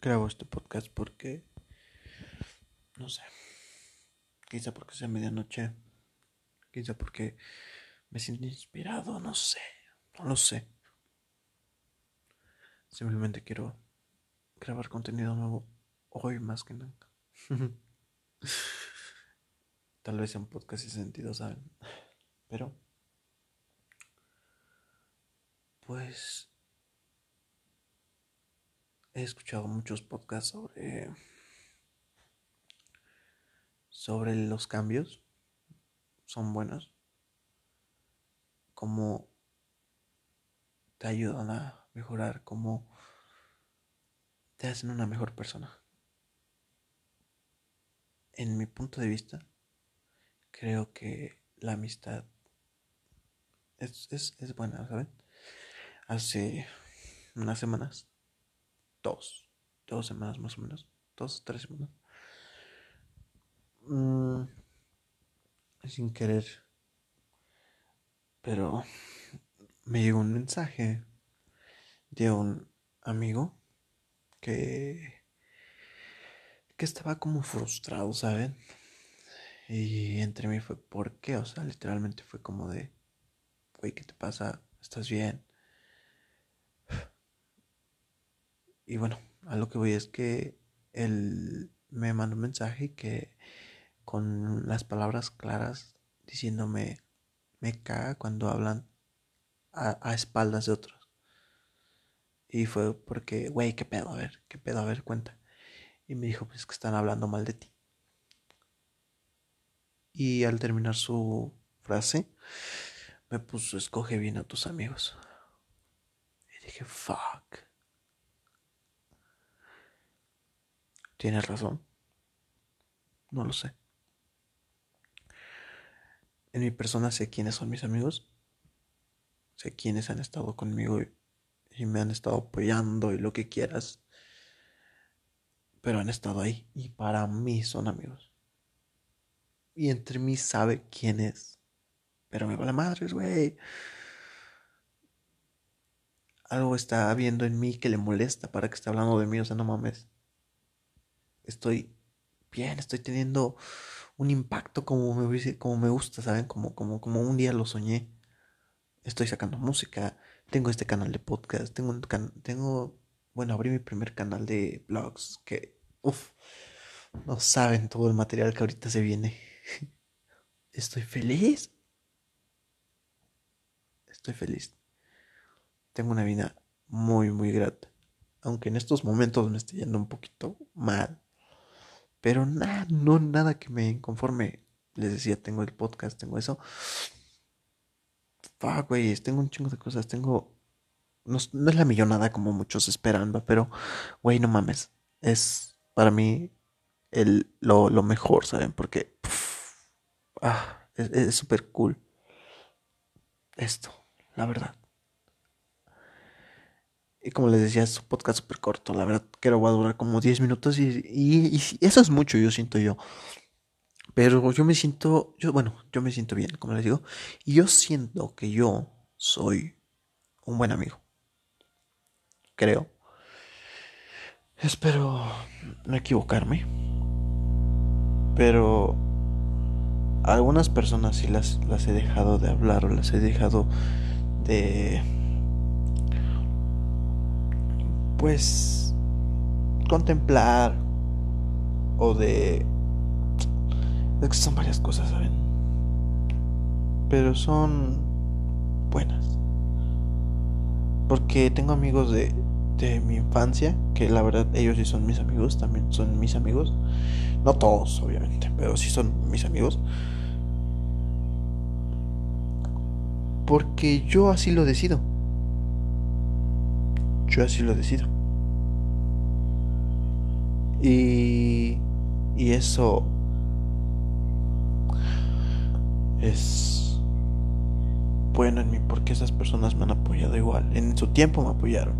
grabo este podcast porque, no sé, quizá porque sea medianoche, quizá porque me siento inspirado, no sé, no lo sé. Simplemente quiero grabar contenido nuevo hoy más que nunca. Tal vez sea un podcast sin sentido, ¿saben? Pero, pues, he escuchado muchos podcasts sobre sobre los cambios son buenos cómo te ayudan a mejorar cómo te hacen una mejor persona en mi punto de vista creo que la amistad es, es, es buena ¿saben? hace unas semanas dos, dos semanas más o menos, dos, tres semanas. Mm, sin querer, pero me llegó un mensaje de un amigo que que estaba como frustrado, ¿saben? Y entre mí fue, ¿por qué? O sea, literalmente fue como de, güey, ¿qué te pasa? ¿Estás bien? Y bueno, a lo que voy es que él me mandó un mensaje que con las palabras claras diciéndome me caga cuando hablan a, espaldas de otros. Y fue porque, güey, qué pedo, a ver, qué pedo, a ver, cuenta. Y me dijo, pues que están hablando mal de ti. Y al terminar su frase, me puso, escoge bien a tus amigos. Y dije, fuck. ¿Tienes razón? No lo sé. En mi persona sé quiénes son mis amigos. Sé quiénes han estado conmigo y, me han estado apoyando y lo que quieras. Pero han estado ahí y para mí son amigos. Y entre mí sabe quién es. Pero me vale madres, güey. Algo está viendo en mí que le molesta para que esté hablando de mí. O sea, no mames estoy bien, estoy teniendo un impacto como me, como me gusta, ¿saben? Como, como, como un día lo soñé. Estoy sacando música, tengo este canal de podcast, tengo un tengo, bueno, abrí mi primer canal de blogs que, uff, no saben todo el material que ahorita se viene. Estoy feliz. Estoy feliz. Tengo una vida muy, muy grata. Aunque en estos momentos me esté yendo un poquito mal. Pero nada, no nada que me inconforme. Les decía, tengo el podcast, tengo eso. Fuck, güey, tengo un chingo de cosas. Tengo. No, es la millonada como muchos esperan, ¿va? pero, güey, no mames. Es para mí el, lo, lo mejor, ¿saben? Porque. ah, es súper cool. Esto, la verdad. Y como les decía, es un podcast súper corto. La verdad que lo va a durar como 10 minutos y, y, eso es mucho, yo siento yo. Pero yo me siento, yo, bueno, yo me siento bien, como les digo. Y yo siento que yo soy un buen amigo. Creo. Espero no equivocarme. Pero algunas personas sí las, las he dejado de hablar o las he dejado de pues contemplar o de es que son varias cosas, ¿saben? Pero son buenas. Porque tengo amigos de, de mi infancia, que la verdad ellos sí son mis amigos, también son mis amigos. No todos, obviamente, pero sí son mis amigos. Porque yo así lo decido. Yo así lo decido. Y, y eso es bueno en mí porque esas personas me han apoyado igual. En su tiempo me apoyaron.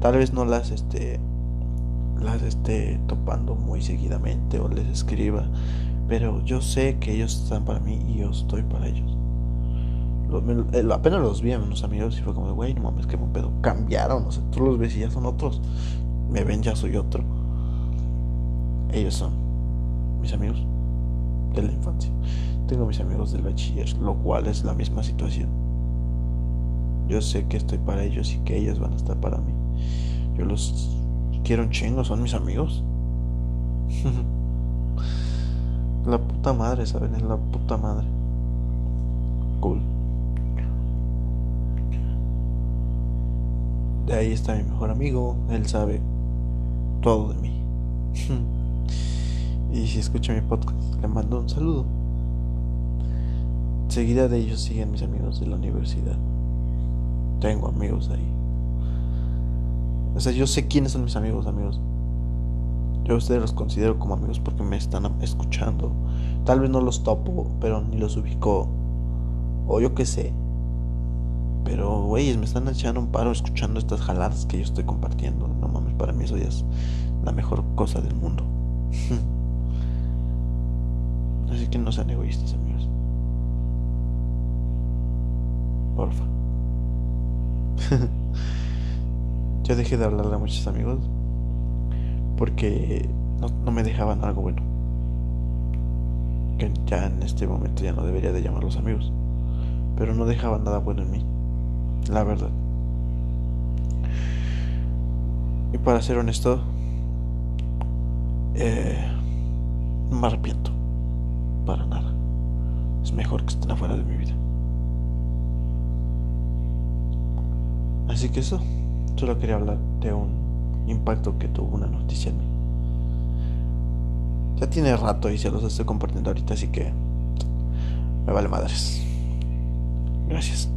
Tal vez no las esté las esté topando muy seguidamente o les escriba, pero yo sé que ellos están para mí y yo estoy para ellos. Eh, apenas los vi a unos amigos y fue como, güey, no mames, que pedo. Cambiaron, o sea, tú los ves y ya son otros. me ven ya soy otro. Ellos son mis amigos de la infancia. Tengo mis amigos del bachiller, lo cual es la misma situación. Yo sé que estoy para ellos y que ellos van a estar para mí. Yo los quiero un chingo, son mis amigos. la puta madre, ¿saben? Es la puta madre. Cool. De ahí está mi mejor amigo, él sabe todo de mí. y si escucha mi podcast, le mando un saludo. Seguida de ellos siguen mis amigos de la universidad. Tengo amigos ahí. O sea, yo sé quiénes son mis amigos, amigos. Yo a ustedes los considero como amigos porque me están escuchando. Tal vez no los topo, pero ni los ubico. O yo qué sé. Pero, güeyes, me están echando un paro escuchando estas jaladas que yo estoy compartiendo. No mames, para mí eso ya es la mejor cosa del mundo. Así que no sean egoístas, amigos. Porfa. Yo dejé de hablarle a muchos amigos porque no, me dejaban algo bueno. Que ya en este momento ya no debería de llamarlos amigos. Pero no dejaban nada bueno en mí. La verdad. Y para ser honesto, eh, no me arrepiento. Para nada. Es mejor que estén afuera de mi vida. Así que eso. Solo quería hablar de un impacto que tuvo una noticia en mí. Ya tiene rato y se los estoy compartiendo ahorita, así que me vale madres. Gracias.